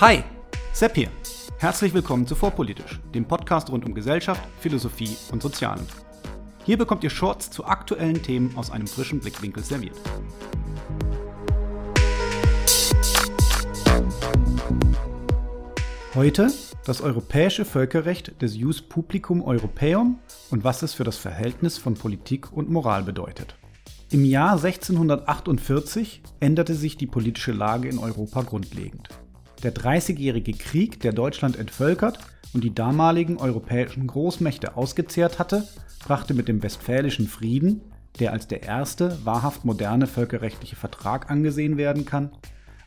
Hi, Sepp hier. Herzlich willkommen zu Vorpolitisch, dem Podcast rund um Gesellschaft, Philosophie und Sozialen. Hier bekommt ihr Shorts zu aktuellen Themen aus einem frischen Blickwinkel serviert. Heute das europäische Völkerrecht des Jus Publicum Europaeum und was es für das Verhältnis von Politik und Moral bedeutet. Im Jahr 1648 änderte sich die politische Lage in Europa grundlegend. Der Dreißigjährige Krieg, der Deutschland entvölkert und die damaligen europäischen Großmächte ausgezehrt hatte, brachte mit dem Westfälischen Frieden, der als der erste wahrhaft moderne völkerrechtliche Vertrag angesehen werden kann,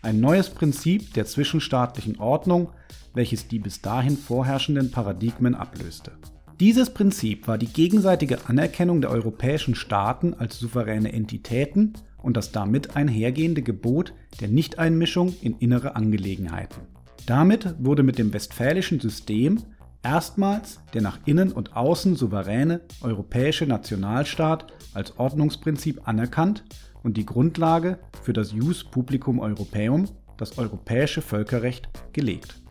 ein neues Prinzip der zwischenstaatlichen Ordnung, welches die bis dahin vorherrschenden Paradigmen ablöste. Dieses Prinzip war die gegenseitige Anerkennung der europäischen Staaten als souveräne Entitäten und das damit einhergehende Gebot der Nichteinmischung in innere Angelegenheiten. Damit wurde mit dem westfälischen System erstmals der nach innen und außen souveräne europäische Nationalstaat als Ordnungsprinzip anerkannt und die Grundlage für das Jus Publicum Europaeum, das europäische Völkerrecht, gelegt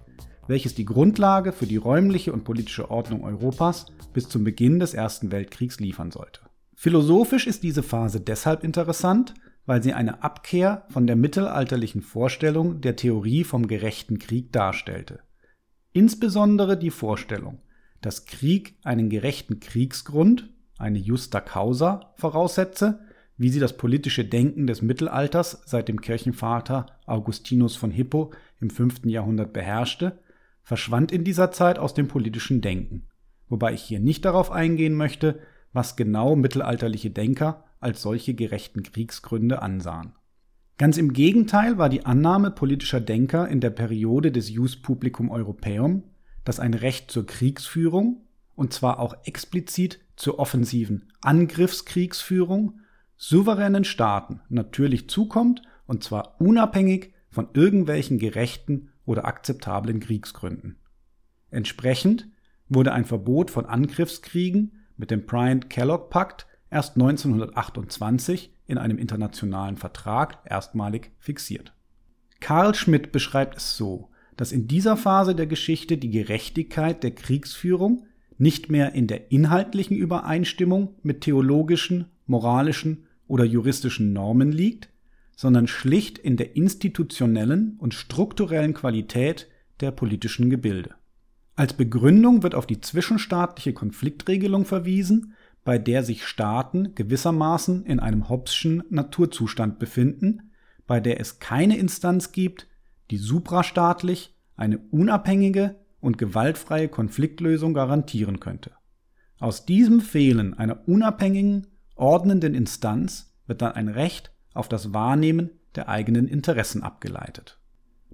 welches die Grundlage für die räumliche und politische Ordnung Europas bis zum Beginn des Ersten Weltkriegs liefern sollte. Philosophisch ist diese Phase deshalb interessant, weil sie eine Abkehr von der mittelalterlichen Vorstellung der Theorie vom gerechten Krieg darstellte. Insbesondere die Vorstellung, dass Krieg einen gerechten Kriegsgrund, eine justa causa, voraussetze, wie sie das politische Denken des Mittelalters seit dem Kirchenvater Augustinus von Hippo im 5. Jahrhundert beherrschte verschwand in dieser Zeit aus dem politischen Denken, wobei ich hier nicht darauf eingehen möchte, was genau mittelalterliche Denker als solche gerechten Kriegsgründe ansahen. Ganz im Gegenteil war die Annahme politischer Denker in der Periode des Jus Publicum Europaeum, dass ein Recht zur Kriegsführung, und zwar auch explizit zur offensiven Angriffskriegsführung, souveränen Staaten natürlich zukommt, und zwar unabhängig von irgendwelchen gerechten oder akzeptablen Kriegsgründen. Entsprechend wurde ein Verbot von Angriffskriegen mit dem Bryant-Kellogg-Pakt erst 1928 in einem internationalen Vertrag erstmalig fixiert. Karl Schmidt beschreibt es so, dass in dieser Phase der Geschichte die Gerechtigkeit der Kriegsführung nicht mehr in der inhaltlichen Übereinstimmung mit theologischen, moralischen oder juristischen Normen liegt, sondern schlicht in der institutionellen und strukturellen Qualität der politischen Gebilde. Als Begründung wird auf die zwischenstaatliche Konfliktregelung verwiesen, bei der sich Staaten gewissermaßen in einem Hobbesschen Naturzustand befinden, bei der es keine Instanz gibt, die suprastaatlich eine unabhängige und gewaltfreie Konfliktlösung garantieren könnte. Aus diesem Fehlen einer unabhängigen, ordnenden Instanz wird dann ein Recht auf das Wahrnehmen der eigenen Interessen abgeleitet.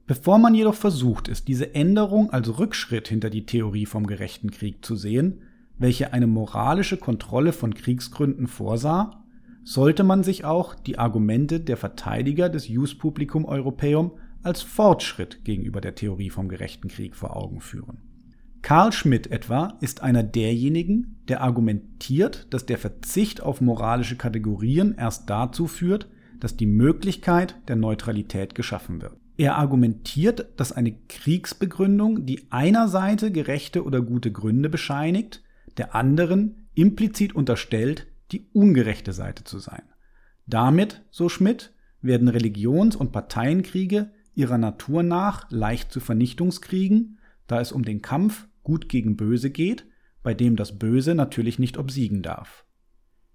Bevor man jedoch versucht ist, diese Änderung als Rückschritt hinter die Theorie vom gerechten Krieg zu sehen, welche eine moralische Kontrolle von Kriegsgründen vorsah, sollte man sich auch die Argumente der Verteidiger des Jus Publicum Europaeum als Fortschritt gegenüber der Theorie vom gerechten Krieg vor Augen führen. Karl Schmidt etwa ist einer derjenigen, der argumentiert, dass der Verzicht auf moralische Kategorien erst dazu führt, dass die Möglichkeit der Neutralität geschaffen wird. Er argumentiert, dass eine Kriegsbegründung die einer Seite gerechte oder gute Gründe bescheinigt, der anderen implizit unterstellt, die ungerechte Seite zu sein. Damit, so Schmidt, werden Religions- und Parteienkriege ihrer Natur nach leicht zu Vernichtungskriegen, da es um den Kampf Gut gegen Böse geht, bei dem das Böse natürlich nicht obsiegen darf.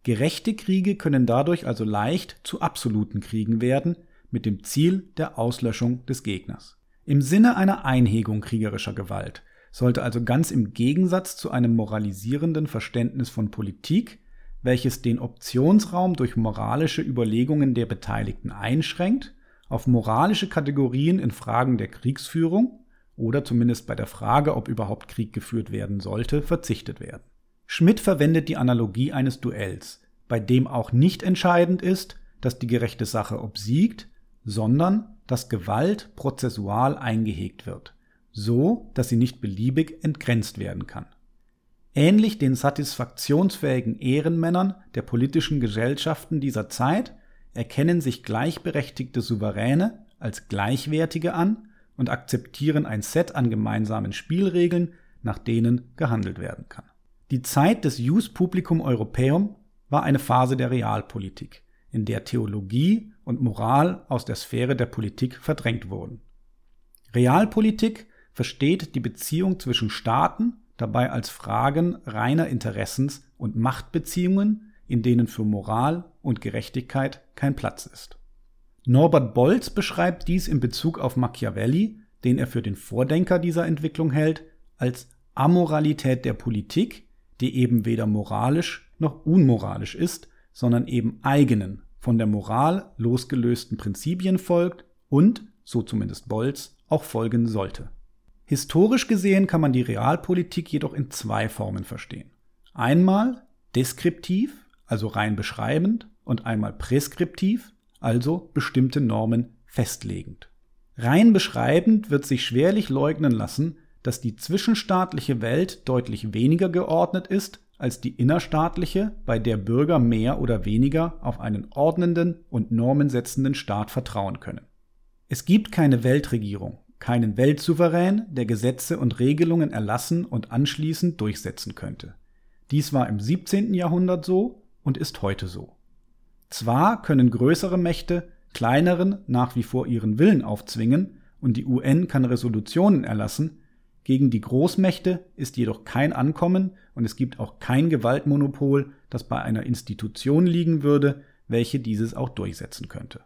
Gerechte Kriege können dadurch also leicht zu absoluten Kriegen werden, mit dem Ziel der Auslöschung des Gegners. Im Sinne einer Einhegung kriegerischer Gewalt sollte also ganz im Gegensatz zu einem moralisierenden Verständnis von Politik, welches den Optionsraum durch moralische Überlegungen der Beteiligten einschränkt, auf moralische Kategorien in Fragen der Kriegsführung oder zumindest bei der Frage, ob überhaupt Krieg geführt werden sollte, verzichtet werden. Schmidt verwendet die Analogie eines Duells, bei dem auch nicht entscheidend ist, dass die gerechte Sache obsiegt, sondern dass Gewalt prozessual eingehegt wird, so dass sie nicht beliebig entgrenzt werden kann. Ähnlich den satisfaktionsfähigen Ehrenmännern der politischen Gesellschaften dieser Zeit erkennen sich gleichberechtigte Souveräne als Gleichwertige an und akzeptieren ein Set an gemeinsamen Spielregeln, nach denen gehandelt werden kann. Die Zeit des Jus Publicum Europaeum war eine Phase der Realpolitik, in der Theologie und Moral aus der Sphäre der Politik verdrängt wurden. Realpolitik versteht die Beziehung zwischen Staaten dabei als Fragen reiner Interessens- und Machtbeziehungen, in denen für Moral und Gerechtigkeit kein Platz ist. Norbert Bolz beschreibt dies in Bezug auf Machiavelli, den er für den Vordenker dieser Entwicklung hält, als Amoralität der Politik, die eben weder moralisch noch unmoralisch ist, sondern eben eigenen, von der Moral losgelösten Prinzipien folgt und, so zumindest Bolz, auch folgen sollte. Historisch gesehen kann man die Realpolitik jedoch in zwei Formen verstehen. Einmal deskriptiv, also rein beschreibend, und einmal preskriptiv, also bestimmte Normen festlegend. Rein beschreibend wird sich schwerlich leugnen lassen, dass die zwischenstaatliche Welt deutlich weniger geordnet ist als die innerstaatliche, bei der Bürger mehr oder weniger auf einen ordnenden und normensetzenden Staat vertrauen können. Es gibt keine Weltregierung, keinen Weltsouverän, der Gesetze und Regelungen erlassen und anschließend durchsetzen könnte. Dies war im 17. Jahrhundert so und ist heute so. Zwar können größere Mächte kleineren nach wie vor ihren Willen aufzwingen und die UN kann Resolutionen erlassen, gegen die Großmächte ist jedoch kein Ankommen und es gibt auch kein Gewaltmonopol, das bei einer Institution liegen würde, welche dieses auch durchsetzen könnte.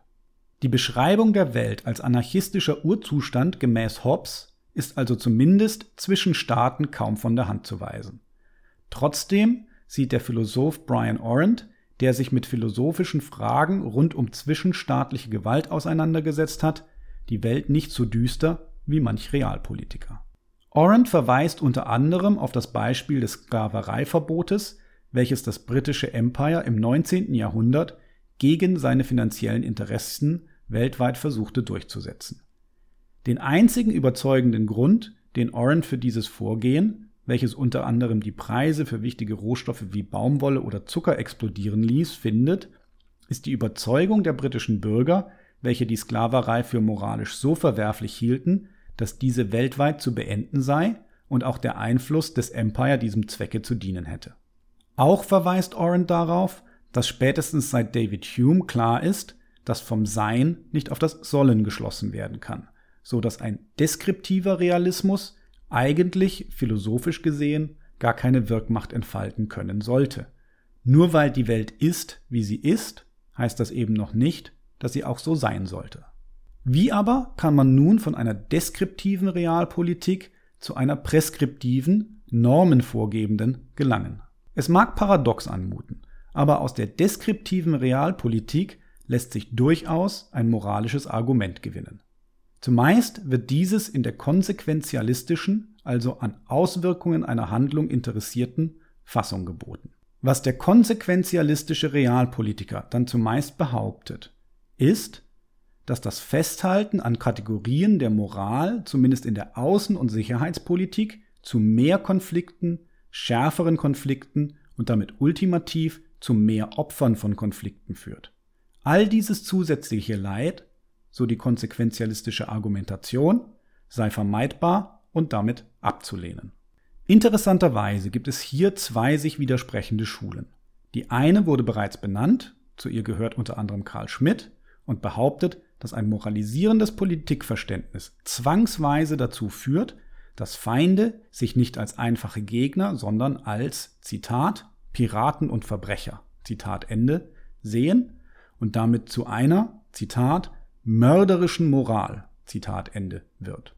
Die Beschreibung der Welt als anarchistischer Urzustand gemäß Hobbes ist also zumindest zwischen Staaten kaum von der Hand zu weisen. Trotzdem sieht der Philosoph Brian Orant, der sich mit philosophischen Fragen rund um zwischenstaatliche Gewalt auseinandergesetzt hat, die Welt nicht so düster wie manch Realpolitiker. Orant verweist unter anderem auf das Beispiel des Sklavereiverbotes, welches das britische Empire im 19. Jahrhundert gegen seine finanziellen Interessen weltweit versuchte durchzusetzen. Den einzigen überzeugenden Grund, den Orant für dieses Vorgehen, welches unter anderem die Preise für wichtige Rohstoffe wie Baumwolle oder Zucker explodieren ließ, findet, ist die Überzeugung der britischen Bürger, welche die Sklaverei für moralisch so verwerflich hielten, dass diese weltweit zu beenden sei und auch der Einfluss des Empire diesem Zwecke zu dienen hätte. Auch verweist Orant darauf, dass spätestens seit David Hume klar ist, dass vom Sein nicht auf das Sollen geschlossen werden kann, so dass ein deskriptiver Realismus eigentlich philosophisch gesehen gar keine Wirkmacht entfalten können sollte. Nur weil die Welt ist, wie sie ist, heißt das eben noch nicht, dass sie auch so sein sollte. Wie aber kann man nun von einer deskriptiven Realpolitik zu einer preskriptiven, normenvorgebenden gelangen? Es mag paradox anmuten, aber aus der deskriptiven Realpolitik lässt sich durchaus ein moralisches Argument gewinnen. Zumeist wird dieses in der konsequenzialistischen, also an Auswirkungen einer Handlung interessierten, Fassung geboten. Was der konsequenzialistische Realpolitiker dann zumeist behauptet, ist, dass das Festhalten an Kategorien der Moral, zumindest in der Außen- und Sicherheitspolitik, zu mehr Konflikten, schärferen Konflikten und damit ultimativ zu mehr Opfern von Konflikten führt. All dieses zusätzliche Leid, so die konsequenzialistische Argumentation, sei vermeidbar und damit abzulehnen. Interessanterweise gibt es hier zwei sich widersprechende Schulen. Die eine wurde bereits benannt, zu ihr gehört unter anderem Karl Schmidt, und behauptet, dass ein moralisierendes Politikverständnis zwangsweise dazu führt, dass Feinde sich nicht als einfache Gegner, sondern als, Zitat, Piraten und Verbrecher, Zitat Ende, sehen und damit zu einer, Zitat, mörderischen Moral, Zitat Ende, wird.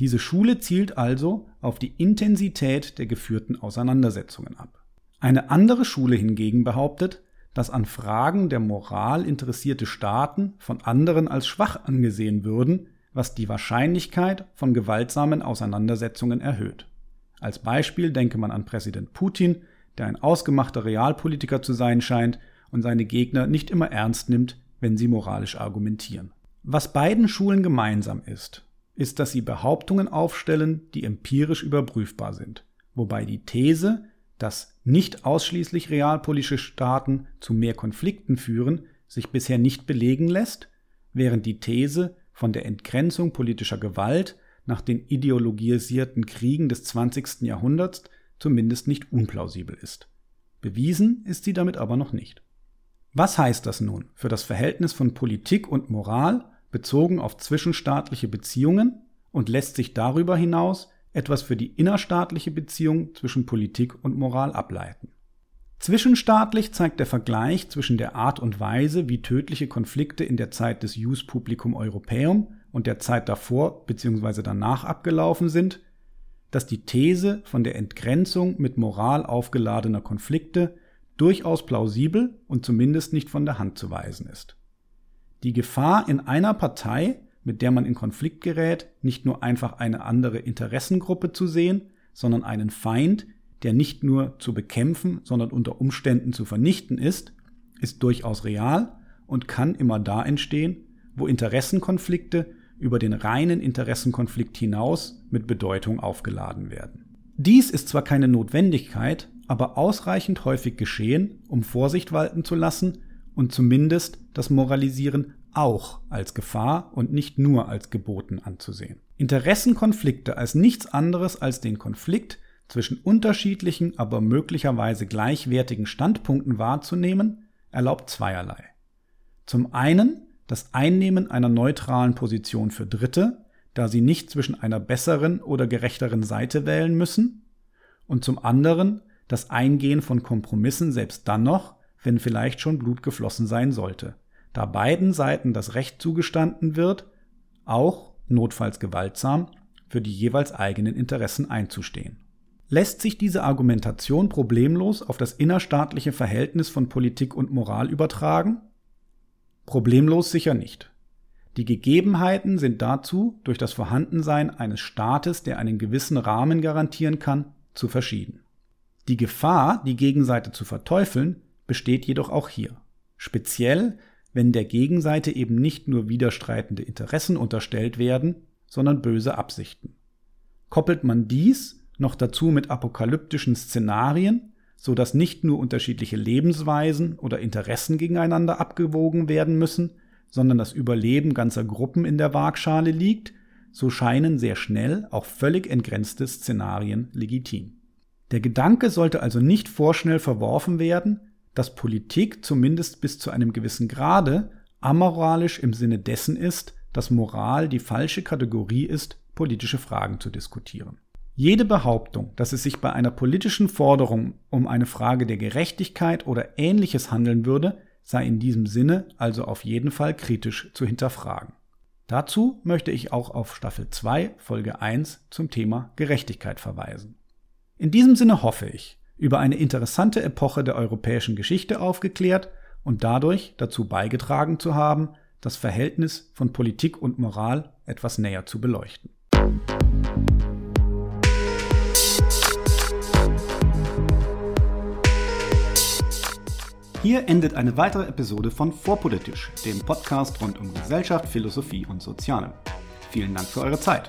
Diese Schule zielt also auf die Intensität der geführten Auseinandersetzungen ab. Eine andere Schule hingegen behauptet, dass an Fragen der Moral interessierte Staaten von anderen als schwach angesehen würden, was die Wahrscheinlichkeit von gewaltsamen Auseinandersetzungen erhöht. Als Beispiel denke man an Präsident Putin, der ein ausgemachter Realpolitiker zu sein scheint und seine Gegner nicht immer ernst nimmt, wenn sie moralisch argumentieren. Was beiden Schulen gemeinsam ist, ist, dass sie Behauptungen aufstellen, die empirisch überprüfbar sind, wobei die These, dass nicht ausschließlich realpolitische Staaten zu mehr Konflikten führen, sich bisher nicht belegen lässt, während die These, von der Entgrenzung politischer Gewalt nach den ideologisierten Kriegen des 20. Jahrhunderts zumindest nicht unplausibel ist. Bewiesen ist sie damit aber noch nicht. Was heißt das nun für das Verhältnis von Politik und Moral bezogen auf zwischenstaatliche Beziehungen und lässt sich darüber hinaus etwas für die innerstaatliche Beziehung zwischen Politik und Moral ableiten? Zwischenstaatlich zeigt der Vergleich zwischen der Art und Weise, wie tödliche Konflikte in der Zeit des Jus Publicum Europaeum und der Zeit davor bzw. danach abgelaufen sind, dass die These von der Entgrenzung mit Moral aufgeladener Konflikte durchaus plausibel und zumindest nicht von der Hand zu weisen ist. Die Gefahr in einer Partei, mit der man in Konflikt gerät, nicht nur einfach eine andere Interessengruppe zu sehen, sondern einen Feind, der nicht nur zu bekämpfen, sondern unter Umständen zu vernichten ist, ist durchaus real und kann immer da entstehen, wo Interessenkonflikte über den reinen Interessenkonflikt hinaus mit Bedeutung aufgeladen werden. Dies ist zwar keine Notwendigkeit, aber ausreichend häufig geschehen, um Vorsicht walten zu lassen und zumindest das Moralisieren auch als Gefahr und nicht nur als geboten anzusehen. Interessenkonflikte als nichts anderes als den Konflikt zwischen unterschiedlichen, aber möglicherweise gleichwertigen Standpunkten wahrzunehmen, erlaubt zweierlei. Zum einen das Einnehmen einer neutralen Position für Dritte, da sie nicht zwischen einer besseren oder gerechteren Seite wählen müssen, und zum anderen das Eingehen von Kompromissen selbst dann noch, wenn vielleicht schon Blut geflossen sein sollte, da beiden Seiten das Recht zugestanden wird, auch, notfalls gewaltsam, für die jeweils eigenen Interessen einzustehen. Lässt sich diese Argumentation problemlos auf das innerstaatliche Verhältnis von Politik und Moral übertragen? Problemlos sicher nicht. Die Gegebenheiten sind dazu durch das Vorhandensein eines Staates, der einen gewissen Rahmen garantieren kann, zu verschieden. Die Gefahr, die Gegenseite zu verteufeln, besteht jedoch auch hier. Speziell, wenn der Gegenseite eben nicht nur widerstreitende Interessen unterstellt werden, sondern böse Absichten. Koppelt man dies noch dazu mit apokalyptischen Szenarien, so dass nicht nur unterschiedliche Lebensweisen oder Interessen gegeneinander abgewogen werden müssen, sondern das Überleben ganzer Gruppen in der Waagschale liegt, so scheinen sehr schnell auch völlig entgrenzte Szenarien legitim. Der Gedanke sollte also nicht vorschnell verworfen werden, dass Politik zumindest bis zu einem gewissen Grade amoralisch im Sinne dessen ist, dass Moral die falsche Kategorie ist, politische Fragen zu diskutieren. Jede Behauptung, dass es sich bei einer politischen Forderung um eine Frage der Gerechtigkeit oder ähnliches handeln würde, sei in diesem Sinne also auf jeden Fall kritisch zu hinterfragen. Dazu möchte ich auch auf Staffel 2, Folge 1 zum Thema Gerechtigkeit verweisen. In diesem Sinne hoffe ich, über eine interessante Epoche der europäischen Geschichte aufgeklärt und dadurch dazu beigetragen zu haben, das Verhältnis von Politik und Moral etwas näher zu beleuchten. Hier endet eine weitere Episode von Vorpolitisch, dem Podcast rund um Gesellschaft, Philosophie und Soziale. Vielen Dank für eure Zeit.